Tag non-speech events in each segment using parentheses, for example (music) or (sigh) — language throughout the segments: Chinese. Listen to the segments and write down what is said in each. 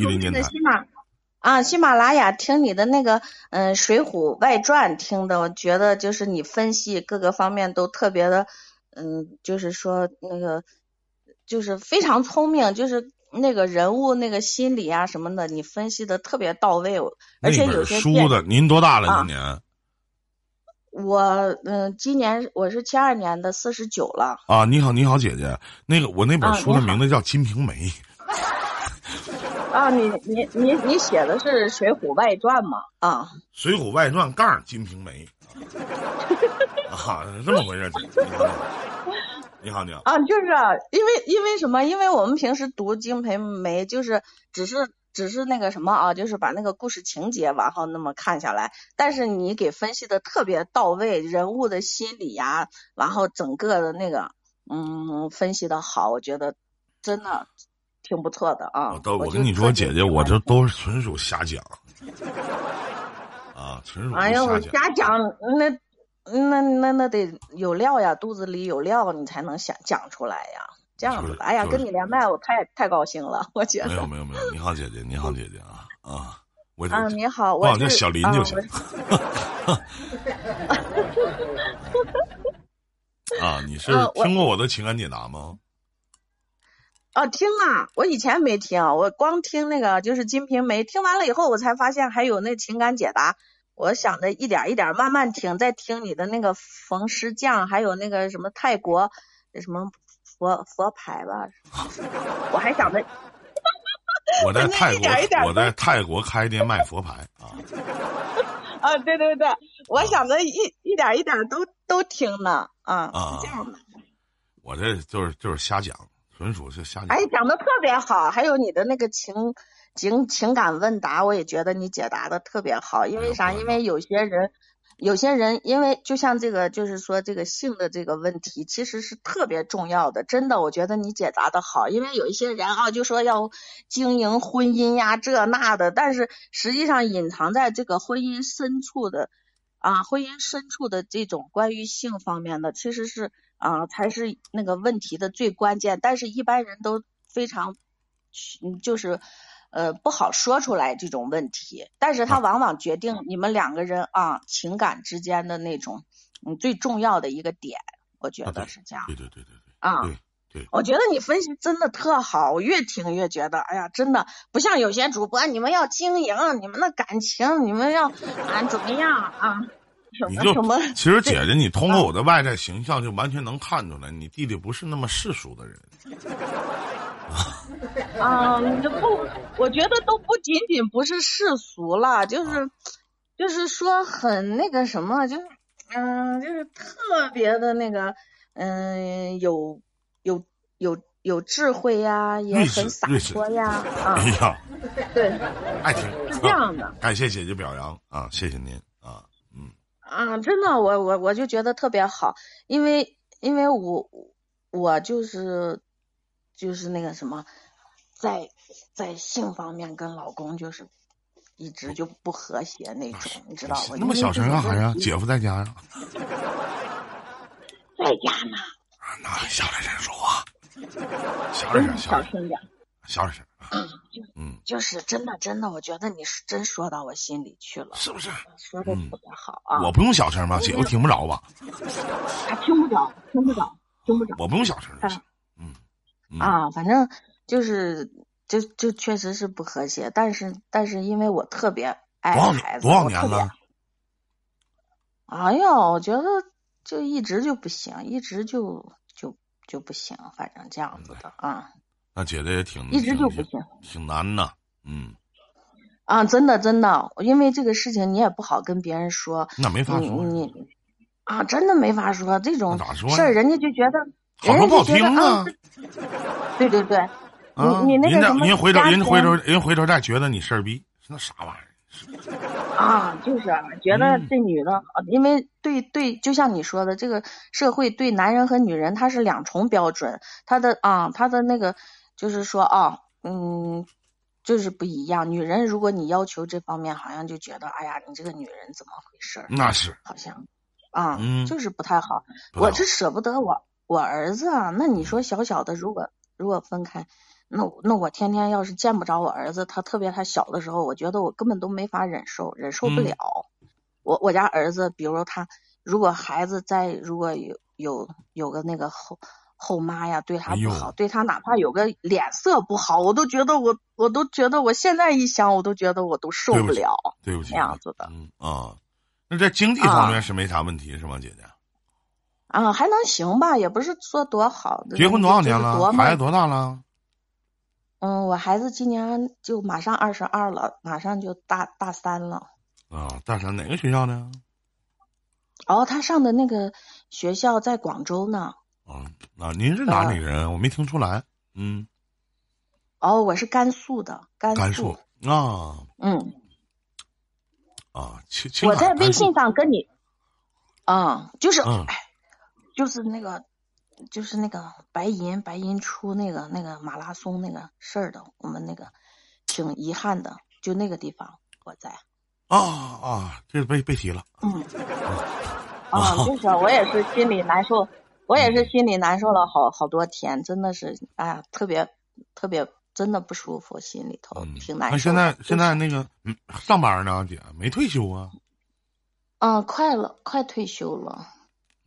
伊林电台。喜马啊，喜马拉雅听你的那个嗯《水浒外传》听的，我觉得就是你分析各个方面都特别的嗯，就是说那个就是非常聪明，就是那个人物那个心理啊什么的，你分析的特别到位，而且有些书的。您多大了？今年？我嗯，今年我是七二年的，四十九了。啊，你好，你好，姐姐。那个我那本书的名字叫《金瓶梅》。啊，你你你你写的是《水浒外传》吗？啊，《水浒外传》杠《金瓶梅》。啊，这么回事？你好，你好。啊，就是因为因为什么？因为我们平时读《金瓶梅》，就是只是。只是那个什么啊，就是把那个故事情节往后那么看下来，但是你给分析的特别到位，人物的心理呀，然后整个的那个嗯分析的好，我觉得真的挺不错的啊。我我跟你说，姐姐，我这都是纯属瞎讲啊，纯属哎呦，瞎讲，那那那那得有料呀，肚子里有料，你才能想讲出来呀。这样子，哎呀，跟你连麦，我太太高兴了，我觉得。没有没有没有，你好姐姐，你好姐姐啊啊，我啊你好，我叫小林就行。(laughs) 啊，你是听过我的情感解答吗？哦，听啊，我以前没听，我光听那个就是《金瓶梅》，听完了以后，我才发现还有那情感解答。我想着一点一点慢慢听，再听你的那个冯师匠，还有那个什么泰国什么。佛佛牌吧，我还想着，(laughs) 我在泰国，我在泰国开店卖佛牌啊。(laughs) 啊，对对对，我想着一一点一点都都听呢啊。啊，这样的。我这就是就是瞎讲，纯属是瞎讲。哎，讲的特别好，还有你的那个情情情感问答，我也觉得你解答的特别好。因为啥？因为有些人。有些人因为就像这个，就是说这个性的这个问题，其实是特别重要的。真的，我觉得你解答的好。因为有一些人啊，就说要经营婚姻呀，这那的，但是实际上隐藏在这个婚姻深处的啊，婚姻深处的这种关于性方面的，其实是啊，才是那个问题的最关键。但是一般人都非常，嗯，就是。呃，不好说出来这种问题，但是它往往决定你们两个人啊情感之间的那种嗯最重要的一个点，我觉得是这样。对对对对对。啊，对。我觉得你分析真的特好，我越听越觉得，哎呀，真的不像有些主播，你们要经营你们的感情，你们要啊怎么样啊？什么什么？(laughs) 其实姐姐，你通过我的外在形象就完全能看出来，你弟弟不是那么世俗的人。啊，(laughs) 不，我觉得都不仅仅不是世俗了，就是，就是说很那个什么，就是，嗯，就是特别的那个，嗯，有有有有智慧呀，也很洒脱呀，啊，哎呀，(laughs) 对，爱听，是 (laughs) 这样的。感谢姐姐表扬啊，谢谢您啊，嗯，啊，真的，我我我就觉得特别好，因为因为我我就是就是那个什么。在在性方面跟老公就是一直就不和谐那种，你知道吗？那么小声干啥呀？姐夫在家呀？(laughs) 在家呢。那小点声说话，小点声，小声点，小点声。嗯，嗯，就是真的，真的，我觉得你是真说到我心里去了，是不是？说的特别好啊！我不用小声吧？姐夫听不着吧？他听不着，听不着，听不着。我不用小声。嗯。啊，反正。就是，就就确实是不和谐，但是但是因为我特别爱孩子，多少年了？哎呀，我觉得就一直就不行，一直就就就不行，反正这样子的啊。那姐姐也挺一直就不行，挺难的，嗯。啊，真的真的，因为这个事情你也不好跟别人说，那没法说，你啊，真的没法说这种事儿，人家就觉得，好说不好听啊。对对对。你你那个什么？人回头，人回头，人回头再觉得你事儿逼，那啥玩意儿？(laughs) 啊，就是啊觉得这女的，因为对对，就像你说的，这个社会对男人和女人他是两重标准，他的啊，他的那个就是说啊，嗯，就是不一样。女人如果你要求这方面，好像就觉得，哎呀，你这个女人怎么回事？那是好像啊，就是不太好。我是舍不得我我儿子啊，那你说小小的，如果如果分开。那那我天天要是见不着我儿子，他特别他小的时候，我觉得我根本都没法忍受，忍受不嗯了。我我家儿子，比如他如果孩子在如果有有有个那个后后妈呀，对他不好，对他哪怕有个脸色不好，我都觉得我我都觉得我现在一想，我都觉得我都受不了对不起，那样子的嗯啊，那在经济方面啊是没啥问题是吗，姐姐？啊，还能行吧，也不是说多好。结婚多少年了？孩子多大了？嗯，我孩子今年就马上二十二了，马上就大大三了。啊，大三哪个学校呢？哦，他上的那个学校在广州呢。啊啊，您是哪里人？我没听出来。嗯，哦，我是甘肃的，甘甘肃啊嗯，啊，青青我在微信上跟你，嗯，就是，嗯哎，就是那个，就是那个白银白银出那个那个马拉松那个事儿的，我们那个挺遗憾的，就那个地方我在，啊啊，这被被提了。嗯，啊，就是我也是心里难受，我也是心里难受了好好多天，真的是，哎呀，特别特别真的不舒服，心里头嗯，挺难现在现在那个嗯上班呢，姐没退休啊？嗯，快了，快退休了。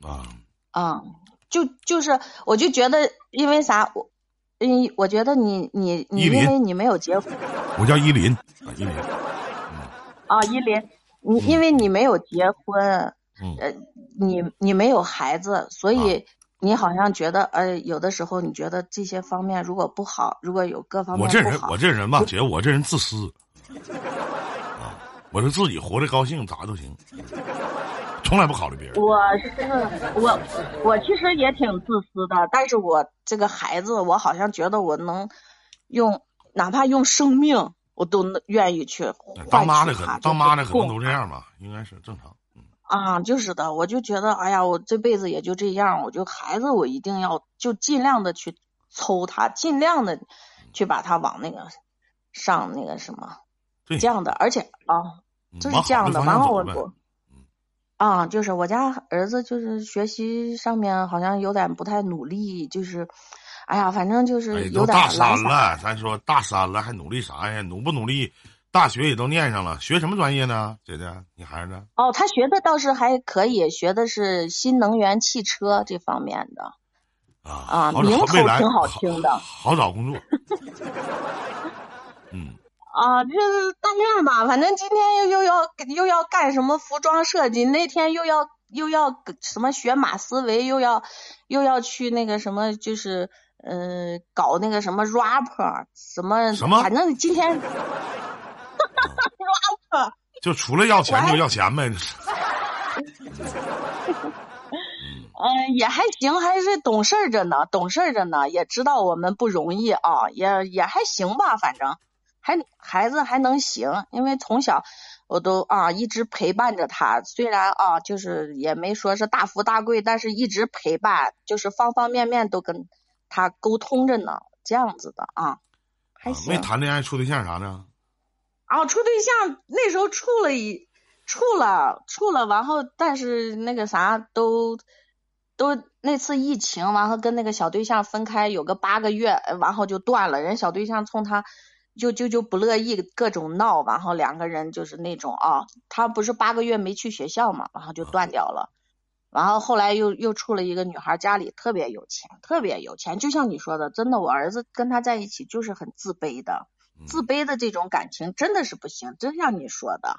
啊，嗯，就就是，我就觉得，因为啥？我，嗯，我觉得你你你，因为你没有结婚我叫依林啊，依林。啊，依林，你因为你没有结婚，嗯。呃，你你没有孩子，所以你好像觉得，呃，有的时候你觉得这些方面如果不好，如果有各方面我这人我这人吧，姐，我这人自私。啊，我是自己活得高兴咋都行，从来不考虑别人。我是我，我其实也挺自私的，但是我这个孩子，我好像觉得我能用，哪怕用生命，我都愿意去换当妈的可取他当妈的可能都这样吧，应该是正常。嗯啊，就是的，我就觉得，哎呀，我这辈子也就这样，我就孩子，我一定要就尽量的去抽他，尽量的去把他往那个上那个什么对这样的，而且啊，嗯就是这样的。然方向走呗后我我啊，就是我家儿子就是学习上面好像有点不太努力，就是，哎呀，反正就哎是，有点都大三懒。了，咱说大三了还努力啥呀？努不努力？大学也都念上了，学什么专业呢？姐姐，你孩子？哦，他学的倒是还可以，学的是新能源汽车这方面的。啊啊名头挺好听的好好找工作。(laughs) 嗯，啊，这大面吧，反正今天又又要又要干什么服装设计，那天又要又要什么学马思维，又要又要去那个什么，就是呃搞那个什么 rapper 什么什么反正今天 rapper (laughs) 就除了要钱就要钱呗。(laughs) 嗯，也还行，还是懂事儿着呢，懂事儿着呢，也知道我们不容易啊，也也还行吧，反正还孩子还能行，因为从小我都啊一直陪伴着他，虽然啊就是也没说是大富大贵，但是一直陪伴，就是方方面面都跟他沟通着呢，这样子的啊，还啊行。没谈恋爱处对象啥的。啊，处对象那时候处了一处了处了，完后但是那个啥都都那次疫情，完后跟那个小对象分开有个八个月，呃然后就断了。人小对象冲他就就就不乐意，各种闹，然后两个人就是那种啊，他不是八个月没去学校嘛，然后就断掉了。然后后来又又处了一个女孩，家里特别有钱，特别有钱，就像你说的，真的，我儿子跟他在一起就是很自卑的。嗯自卑的这种感情真的是不行，真像你说的，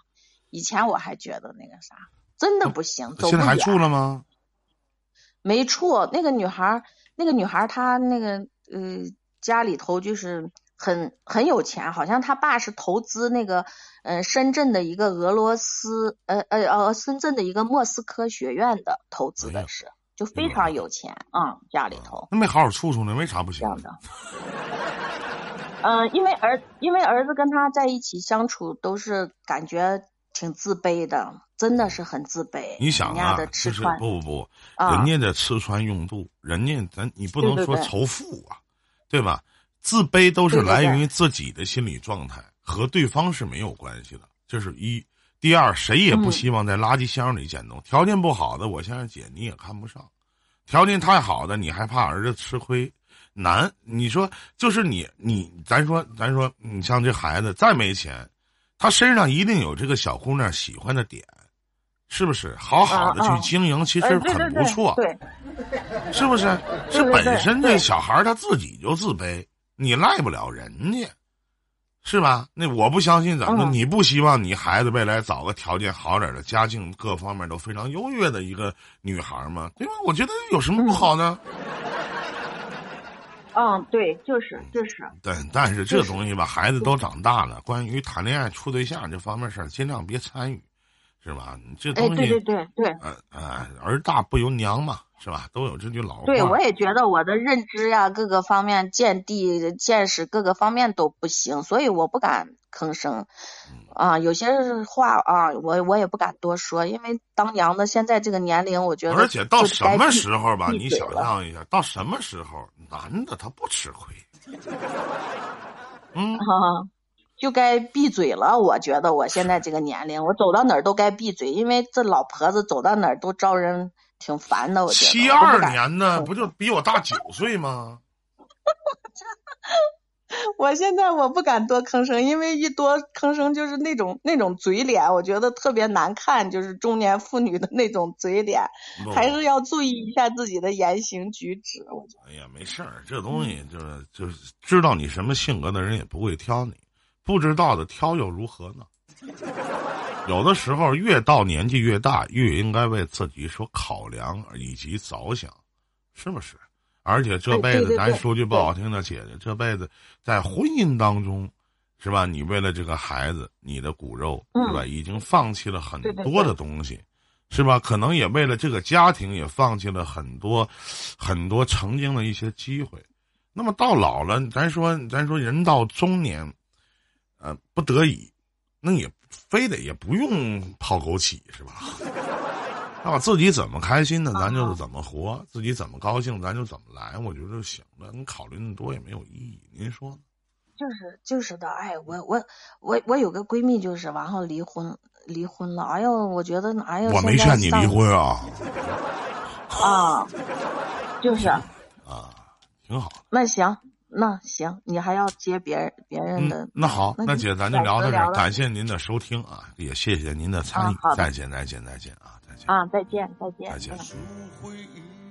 以前我还觉得那个啥，真的不行，走不现在还处。了吗？没处，那个女孩儿，那个女孩儿她那个呃家里头就是很很有钱，好像他爸是投资那个呃深圳的一个俄罗斯呃呃呃深圳的一个莫斯科学院的投资的是，就非常有钱啊、家里头。那没好好处处呢，为啥不行这样？的。嗯、因为儿因为儿子跟他在一起相处都是感觉挺自卑的，真的是很自卑。你想啊人家的，吃就是穿不不不，啊人家的吃穿用度，人家咱你不能说仇富啊，对吧？自卑都是来源于自己的心理状态，和对方是没有关系的。这是一。第二，谁也不嗯希望在垃圾箱里捡东西。条件不好的，我现在姐你也看不上；条件太好的，你还怕儿子吃亏。难。你说就是你你，咱说咱说，你像这孩子再没钱，他身上一定有这个小姑娘喜欢的点，是不是？好好的去经营，其实很不错，对，是不是？是本身这小孩他自己就自卑，你赖不了人家。是吧？那我不相信，怎么？你不希望你孩子未来找个条件好点的、家境各方面都非常优越的一个女孩吗？对吧？我觉得有什么不好呢？(laughs) 嗯，对，就是就是。对，但是这东西吧，孩子都长大了，关于谈恋爱、处对象这方面事儿，尽量别参与，是吧？这东西，对对对对。呃呃，儿大不由娘嘛。是吧？都有这句老话。对，我也觉得我的认知呀，各个方面见地见识各个方面都不行，所以我不敢吭声。啊，有些话啊，我我也不敢多说，因为当娘的现在这个年龄，我觉得而且到什么时候吧？你想象一下，到什么时候男的他不吃亏？(laughs) 嗯，(laughs) 就该闭嘴了。我觉得我现在这个年龄，我走到哪儿都该闭嘴，因为这老婆子走到哪儿都招人。挺烦的，我觉得。七二年呢不就比我大九岁吗？(laughs) 我现在我不敢多吭声，因为一多吭声就是那种那种嘴脸，我觉得特别难看，就是中年妇女的那种嘴脸，还是要注意一下自己的言行举止。我觉得。哎呀，没事儿，这东西就是就是知道你什么性格的人也不会挑你，不知道的挑又如何呢？(laughs) 有的时候，越到年纪越大，越应该为自己所考量以及着想，是不是？而且这辈子，咱说句不好听的，姐姐，这辈子在婚姻当中，是吧？你为了这个孩子，你的骨肉，是吧？已经放弃了很多的东西，是吧？可能也为了这个家庭，也放弃了很多很多曾经的一些机会。那么到老了，咱说，咱说人到中年，呃，不得已，那也。非得也不用泡枸杞是吧？(laughs) 那自己怎么开心呢？咱就是怎么活，自己怎么高兴，咱就怎么来，我觉得就行了。你考虑那么多也没有意义，您说？就是就是的，哎，我我我我有个闺蜜，就是完后离婚离婚了。哎呦，我觉得哎呦，我没劝你离婚啊。啊，就是 (laughs) 啊，挺好。那行。那行，你还要接别人别人的？那好，那姐咱就聊到这儿，感谢您的收听啊，也谢谢您的参与，再见再见再见啊，再见啊，再见再见再见。